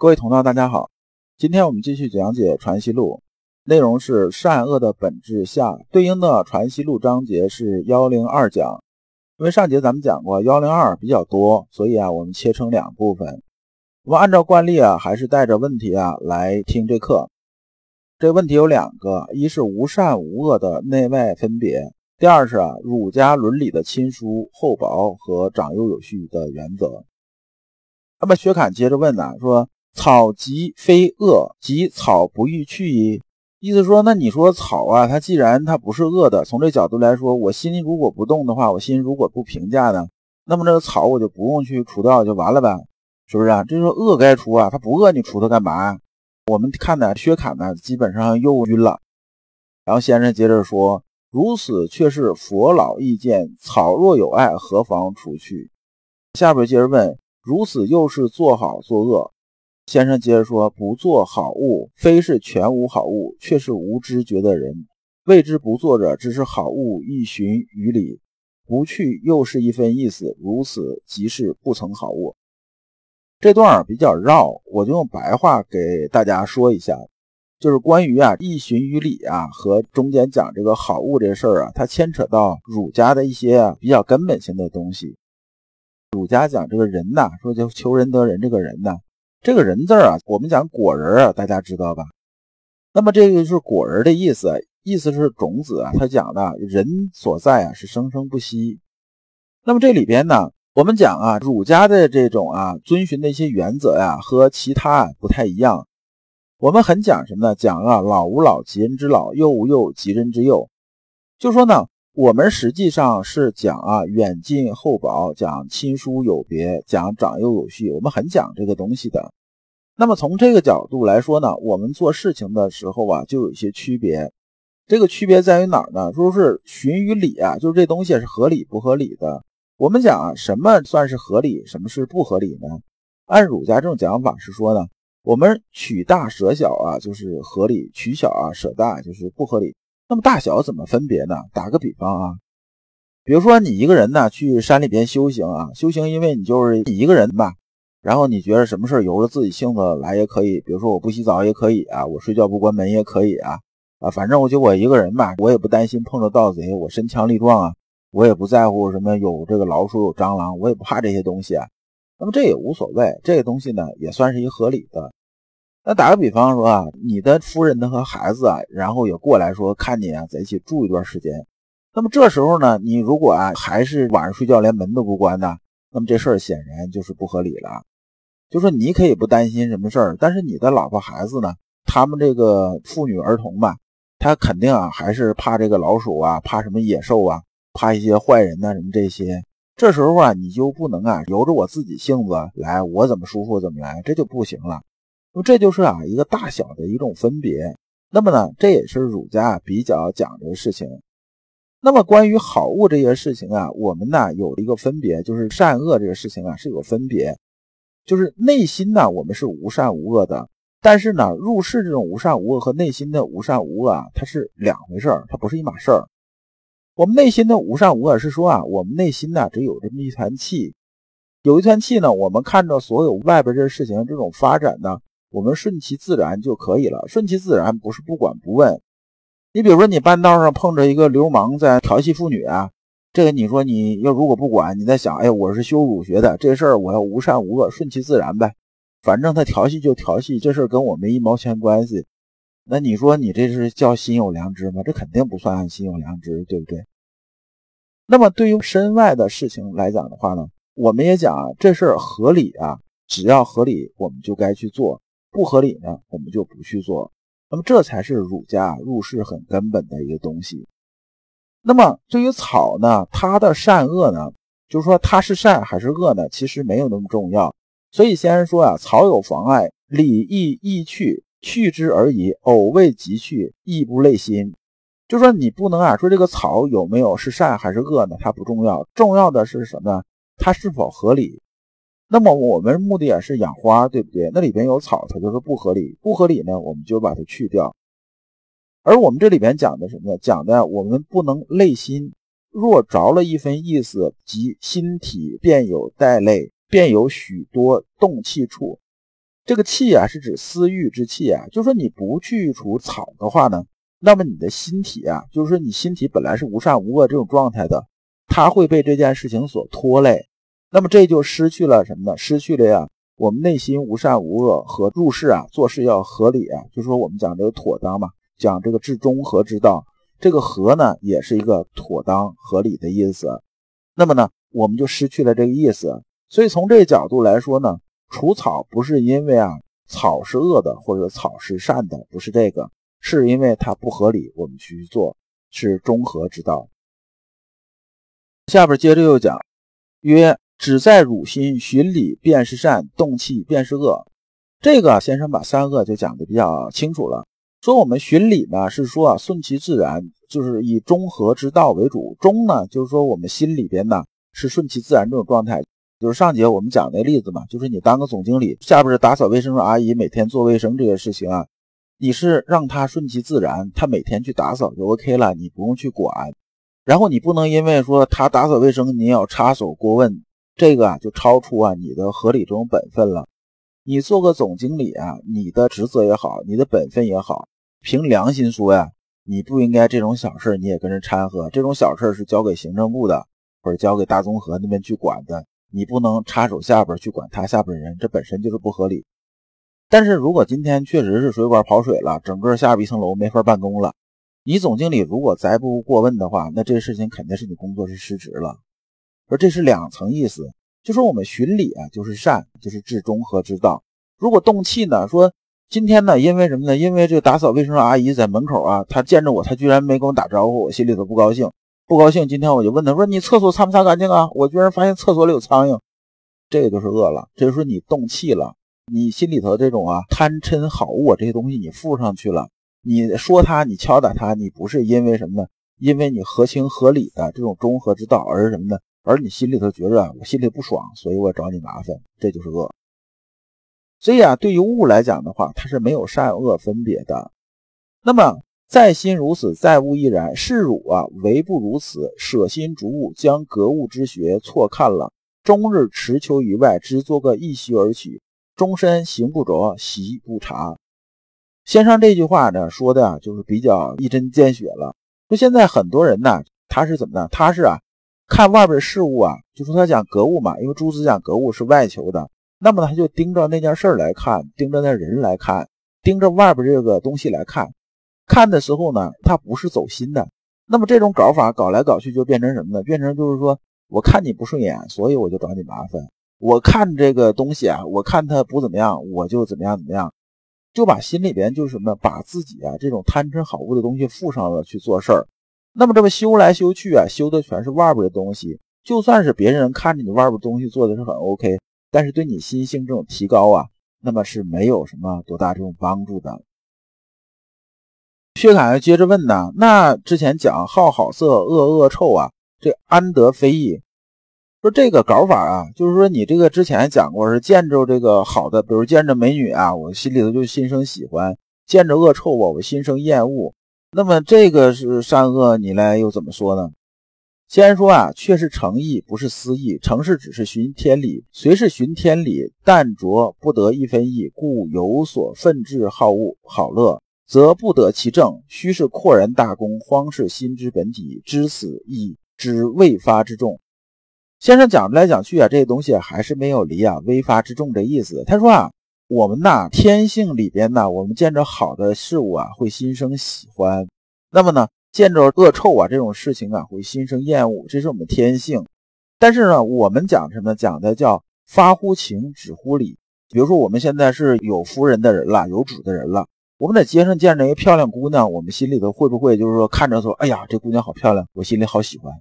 各位同道，大家好。今天我们继续讲解《传习录》，内容是善恶的本质下，对应的《传习录》章节是幺零二讲。因为上节咱们讲过幺零二比较多，所以啊，我们切成两部分。我们按照惯例啊，还是带着问题啊来听这课。这问题有两个：一是无善无恶的内外分别；第二是啊儒家伦理的亲疏、厚薄和长幼有序的原则。那么薛侃接着问呢，说。草即非恶，即草不欲去矣。意思说，那你说草啊，它既然它不是恶的，从这角度来说，我心如果不动的话，我心如果不评价呢，那么这个草我就不用去除掉就完了呗，是不是啊？这说恶该除啊，它不恶你除它干嘛？我们看呢，薛侃呢基本上又晕了。然后先生接着说，如此却是佛老意见，草若有爱，何妨除去？下边接着问，如此又是做好做恶？先生接着说：“不做好物，非是全无好物，却是无知觉的人。谓之不做者，只是好物亦循于理，不去又是一分意思。如此即是不曾好物。”这段比较绕，我就用白话给大家说一下，就是关于啊亦循于理啊和中间讲这个好物这事儿啊，它牵扯到儒家的一些比较根本性的东西。儒家讲这个人呐，说就求仁得仁，这个人呐。这个人字啊，我们讲果仁啊，大家知道吧？那么这个是果仁的意思，意思是种子啊。他讲的人所在啊，是生生不息。那么这里边呢，我们讲啊，儒家的这种啊，遵循的一些原则呀，和其他不太一样。我们很讲什么呢？讲啊，老吾老及人之老，幼吾幼及人之幼。就说呢。我们实际上是讲啊远近厚薄，讲亲疏有别，讲长幼有序，我们很讲这个东西的。那么从这个角度来说呢，我们做事情的时候啊，就有一些区别。这个区别在于哪儿呢？说是循于理啊，就是这东西是合理不合理的。我们讲啊，什么算是合理，什么是不合理呢？按儒家这种讲法是说呢，我们取大舍小啊，就是合理；取小啊舍大，就是不合理。那么大小怎么分别呢？打个比方啊，比如说你一个人呢去山里边修行啊，修行因为你就是一个人吧，然后你觉得什么事由着自己性子来也可以，比如说我不洗澡也可以啊，我睡觉不关门也可以啊，啊，反正我就我一个人吧，我也不担心碰着盗贼，我身强力壮啊，我也不在乎什么有这个老鼠有蟑螂，我也不怕这些东西啊，那么这也无所谓，这个东西呢也算是一个合理的。那打个比方说啊，你的夫人呢和孩子啊，然后也过来说看你啊，在一起住一段时间。那么这时候呢，你如果啊还是晚上睡觉连门都不关呢，那么这事儿显然就是不合理了。就说你可以不担心什么事儿，但是你的老婆孩子呢，他们这个妇女儿童吧，他肯定啊还是怕这个老鼠啊，怕什么野兽啊，怕一些坏人呐什么这些。这时候啊，你就不能啊由着我自己性子来，我怎么舒服怎么来，这就不行了。么这就是啊一个大小的一种分别。那么呢，这也是儒家比较讲的事情。那么关于好恶这些事情啊，我们呢有一个分别，就是善恶这个事情啊是有分别。就是内心呢，我们是无善无恶的，但是呢，入世这种无善无恶和内心的无善无恶啊，它是两回事儿，它不是一码事儿。我们内心的无善无恶是说啊，我们内心呢只有这么一团气，有一团气呢，我们看着所有外边这事情这种发展呢。我们顺其自然就可以了。顺其自然不是不管不问。你比如说，你半道上碰着一个流氓在调戏妇女啊，这个你说你要如果不管，你在想，哎，我是修儒学的，这事儿我要无善无恶，顺其自然呗。反正他调戏就调戏，这事儿跟我没一毛钱关系。那你说你这是叫心有良知吗？这肯定不算心有良知，对不对？那么对于身外的事情来讲的话呢，我们也讲啊，这事儿合理啊，只要合理，我们就该去做。不合理呢，我们就不去做。那么这才是儒家入世很根本的一个东西。那么对于草呢，它的善恶呢，就是说它是善还是恶呢，其实没有那么重要。所以先生说啊，草有妨碍，理亦易去，去之而已。偶未及去，亦不累心。就说你不能啊，说这个草有没有是善还是恶呢？它不重要，重要的是什么？它是否合理？那么我们目的啊是养花，对不对？那里边有草，它就是不合理。不合理呢，我们就把它去掉。而我们这里边讲的什么呢？讲的我们不能累心。若着了一分意思，即心体便有带累，便有许多动气处。这个气啊，是指私欲之气啊。就说你不去除草的话呢，那么你的心体啊，就是说你心体本来是无善无恶这种状态的，它会被这件事情所拖累。那么这就失去了什么呢？失去了呀，我们内心无善无恶和入世啊，做事要合理啊。就说我们讲这个妥当嘛，讲这个至中和之道。这个和呢，也是一个妥当合理的意思。那么呢，我们就失去了这个意思。所以从这个角度来说呢，除草不是因为啊草是恶的或者草是善的，不是这个，是因为它不合理，我们去做是中和之道。下边接着又讲，曰。只在汝心循理，便是善；动气，便是恶。这个先生把三恶就讲的比较清楚了。说我们循理呢，是说啊，顺其自然，就是以中和之道为主。中呢，就是说我们心里边呢是顺其自然这种状态。就是上节我们讲那例子嘛，就是你当个总经理，下边是打扫卫生的阿姨每天做卫生这些事情啊，你是让他顺其自然，他每天去打扫就 OK 了，你不用去管。然后你不能因为说他打扫卫生，你要插手过问。这个啊，就超出啊你的合理这种本分了。你做个总经理啊，你的职责也好，你的本分也好，凭良心说呀，你不应该这种小事你也跟着掺和。这种小事是交给行政部的，或者交给大综合那边去管的，你不能插手下边去管他下边人，这本身就是不合理。但是如果今天确实是水管跑水了，整个下边一层楼没法办公了，你总经理如果再不过问的话，那这事情肯定是你工作是失职了。而这是两层意思，就说我们循理啊，就是善，就是至中和之道。如果动气呢，说今天呢，因为什么呢？因为这个打扫卫生的阿姨在门口啊，她见着我，她居然没跟我打招呼，我心里头不高兴，不高兴。今天我就问她说：“你厕所擦没擦干净啊？”我居然发现厕所里有苍蝇，这个就是恶了。这就说你动气了，你心里头这种啊贪嗔好恶这些东西你附上去了。你说他，你敲打他，你不是因为什么呢？因为你合情合理的这种中和之道，而是什么呢？而你心里头觉着我心里不爽，所以我找你麻烦，这就是恶。所以啊，对于物来讲的话，它是没有善恶分别的。那么在心如此，在物亦然。是汝啊，唯不如此，舍心逐物，将格物之学错看了，终日持求于外，只做个一席而取，终身行不着，习不察。先生这句话呢，说的啊，就是比较一针见血了。说现在很多人呢，他是怎么呢？他是啊。看外边事物啊，就说他讲格物嘛，因为朱子讲格物是外求的，那么他就盯着那件事来看，盯着那人来看，盯着外边这个东西来看。看的时候呢，他不是走心的。那么这种搞法搞来搞去就变成什么呢？变成就是说，我看你不顺眼，所以我就找你麻烦。我看这个东西啊，我看他不怎么样，我就怎么样怎么样，就把心里边就是什么，把自己啊这种贪嗔好恶的东西附上了去做事儿。那么这么修来修去啊，修的全是外边的东西。就算是别人看着你外边东西做的是很 OK，但是对你心性这种提高啊，那么是没有什么多大这种帮助的。薛侃接着问呢，那之前讲好好色，恶恶臭啊，这安得非议？说这个搞法啊，就是说你这个之前讲过是见着这个好的，比如见着美女啊，我心里头就心生喜欢；见着恶臭啊，我心生厌恶。那么这个是善恶，你来又怎么说呢？先说啊，却是诚意，不是私意。诚是只是循天理，虽是循天理，但着不得一分意，故有所愤志好恶好乐，则不得其正。须是阔然大功，荒是心之本体，知死亦知未发之众。先生讲来讲去啊，这些东西还是没有离啊未发之众这意思。他说啊。我们呐，天性里边呢，我们见着好的事物啊，会心生喜欢；那么呢，见着恶臭啊这种事情啊，会心生厌恶，这是我们天性。但是呢，我们讲什么？讲的叫发乎情，止乎礼。比如说，我们现在是有夫人的人了，有主的人了，我们在街上见着一个漂亮姑娘，我们心里头会不会就是说看着说，哎呀，这姑娘好漂亮，我心里好喜欢，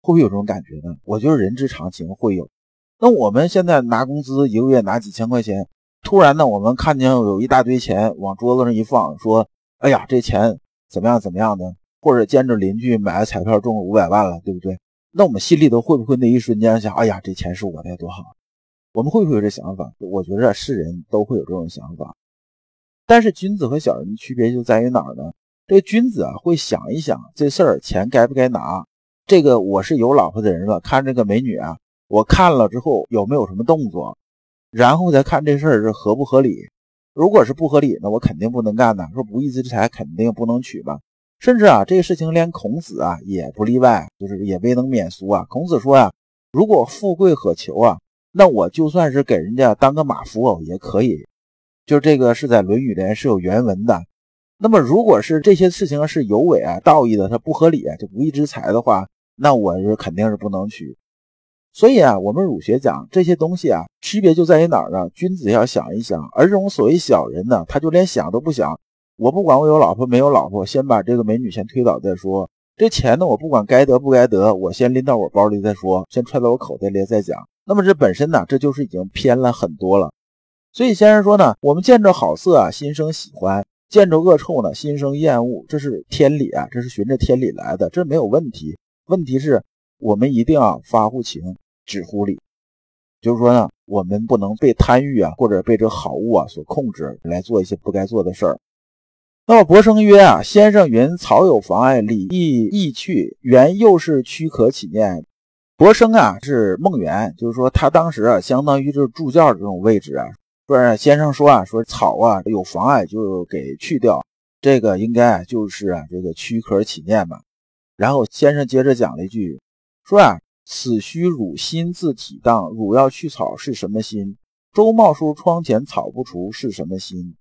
会不会有这种感觉呢？我觉得人之常情会有。那我们现在拿工资，一个月拿几千块钱。突然呢，我们看见有一大堆钱往桌子上一放，说：“哎呀，这钱怎么样怎么样的？”或者见着邻居买了彩票中了五百万了，对不对？那我们心里头会不会那一瞬间想：“哎呀，这钱是我的，多好！”我们会不会有这想法？我觉着是人都会有这种想法。但是君子和小人的区别就在于哪儿呢？这个君子啊，会想一想这事儿钱该不该拿。这个我是有老婆的人了，看这个美女啊，我看了之后有没有什么动作？然后再看这事儿是合不合理。如果是不合理，那我肯定不能干呐。说不义之财肯定不能取吧。甚至啊，这个事情连孔子啊也不例外，就是也未能免俗啊。孔子说啊，如果富贵可求啊，那我就算是给人家当个马夫偶也可以。就这个是在《论语》里是有原文的。那么，如果是这些事情是有违啊道义的，它不合理，就不义之财的话，那我是肯定是不能取。所以啊，我们儒学讲这些东西啊，区别就在于哪儿呢？君子要想一想，而这种所谓小人呢，他就连想都不想。我不管我有老婆没有老婆，先把这个美女先推倒再说。这钱呢，我不管该得不该得，我先拎到我包里再说，先揣到我口袋里再讲。那么这本身呢，这就是已经偏了很多了。所以先生说呢，我们见着好色啊，心生喜欢。见着恶臭呢，心生厌恶，这是天理啊，这是循着天理来的，这没有问题。问题是，我们一定要发乎情，止乎礼，就是说呢，我们不能被贪欲啊，或者被这好物啊所控制，来做一些不该做的事儿。那么博生曰啊，先生云草有妨碍，礼义易去，原又是躯壳起念。博生啊是孟元，就是说他当时啊，相当于就是助教的这种位置啊。说先生说啊，说草啊有妨碍，就给去掉。这个应该就是啊，这个躯壳起念嘛。然后先生接着讲了一句，说啊，此须汝心自体当，汝要去草是什么心？周茂叔窗前草不除是什么心？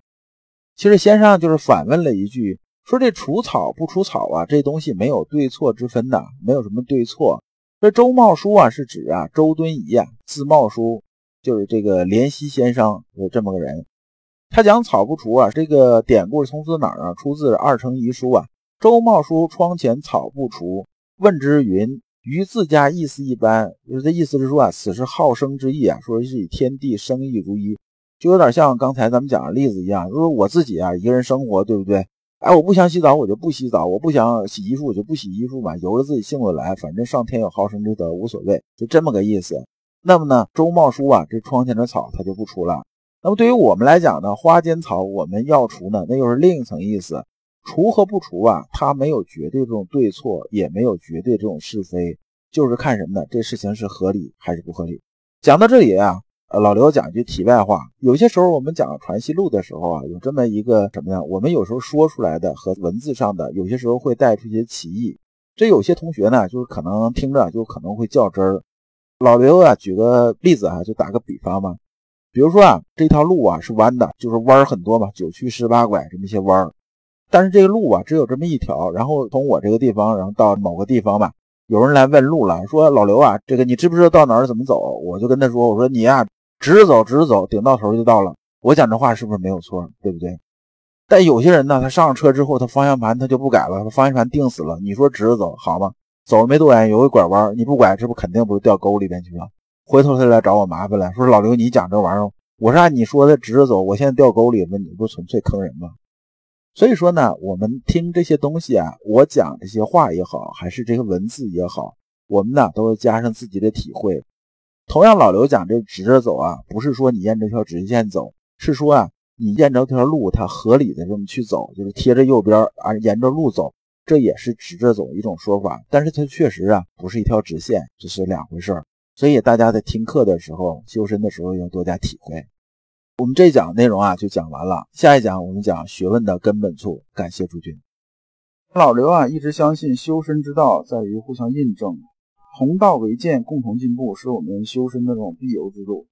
其实先生就是反问了一句，说这除草不除草啊，这东西没有对错之分的，没有什么对错。这周茂书啊，是指啊周敦颐啊，字茂叔。就是这个濂溪先生有这么个人，他讲草不除啊，这个典故是出自哪儿啊？出自《二程遗书》啊。周茂书窗前草不除，问之云：“于自家意思一般。”就是这意思是说啊，此是好生之意啊，说是以天地生意如一，就有点像刚才咱们讲的例子一样，就是我自己啊一个人生活，对不对？哎，我不想洗澡，我就不洗澡；我不想洗衣服，我就不洗衣服嘛，由着自己性子来，反正上天有好生之德，无所谓，就这么个意思。那么呢，周茂叔啊，这窗前的草它就不除了。那么对于我们来讲呢，花间草我们要除呢，那又是另一层意思。除和不除啊，它没有绝对这种对错，也没有绝对这种是非，就是看什么呢？这事情是合理还是不合理。讲到这里啊，呃，老刘讲一句题外话，有些时候我们讲《传习录》的时候啊，有这么一个什么呀？我们有时候说出来的和文字上的，有些时候会带出一些歧义。这有些同学呢，就是可能听着就可能会较真儿。老刘啊，举个例子啊，就打个比方嘛。比如说啊，这条路啊是弯的，就是弯儿很多嘛，九曲十八拐这么一些弯儿。但是这个路啊只有这么一条，然后从我这个地方，然后到某个地方吧，有人来问路了，说老刘啊，这个你知不知道到哪儿怎么走？我就跟他说，我说你呀，直着走，直着走，顶到头就到了。我讲这话是不是没有错？对不对？但有些人呢，他上了车之后，他方向盘他就不改了，他方向盘定死了。你说直着走好吗？走了没多远，有个拐弯，你不拐，这不肯定不是掉沟里边去了。回头他来找我麻烦了，说老刘，你讲这玩意儿，我说按你说的直着走，我现在掉沟里，了你不纯粹坑人吗？所以说呢，我们听这些东西啊，我讲这些话也好，还是这些文字也好，我们呢都要加上自己的体会。同样，老刘讲这直着走啊，不是说你沿着条直线走，是说啊，你沿着条路，它合理的这么去走，就是贴着右边啊，沿着路走。这也是直着走一种说法，但是它确实啊不是一条直线，这是两回事儿。所以大家在听课的时候、修身的时候要多加体会。我们这一讲内容啊就讲完了，下一讲我们讲学问的根本处。感谢诸君。老刘啊一直相信修身之道在于互相印证，同道为鉴，共同进步是我们修身的这种必由之路。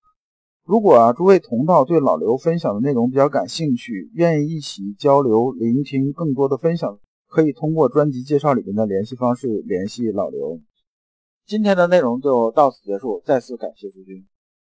如果啊诸位同道对老刘分享的内容比较感兴趣，愿意一起交流、聆听更多的分享。可以通过专辑介绍里面的联系方式联系老刘。今天的内容就到此结束，再次感谢诸君。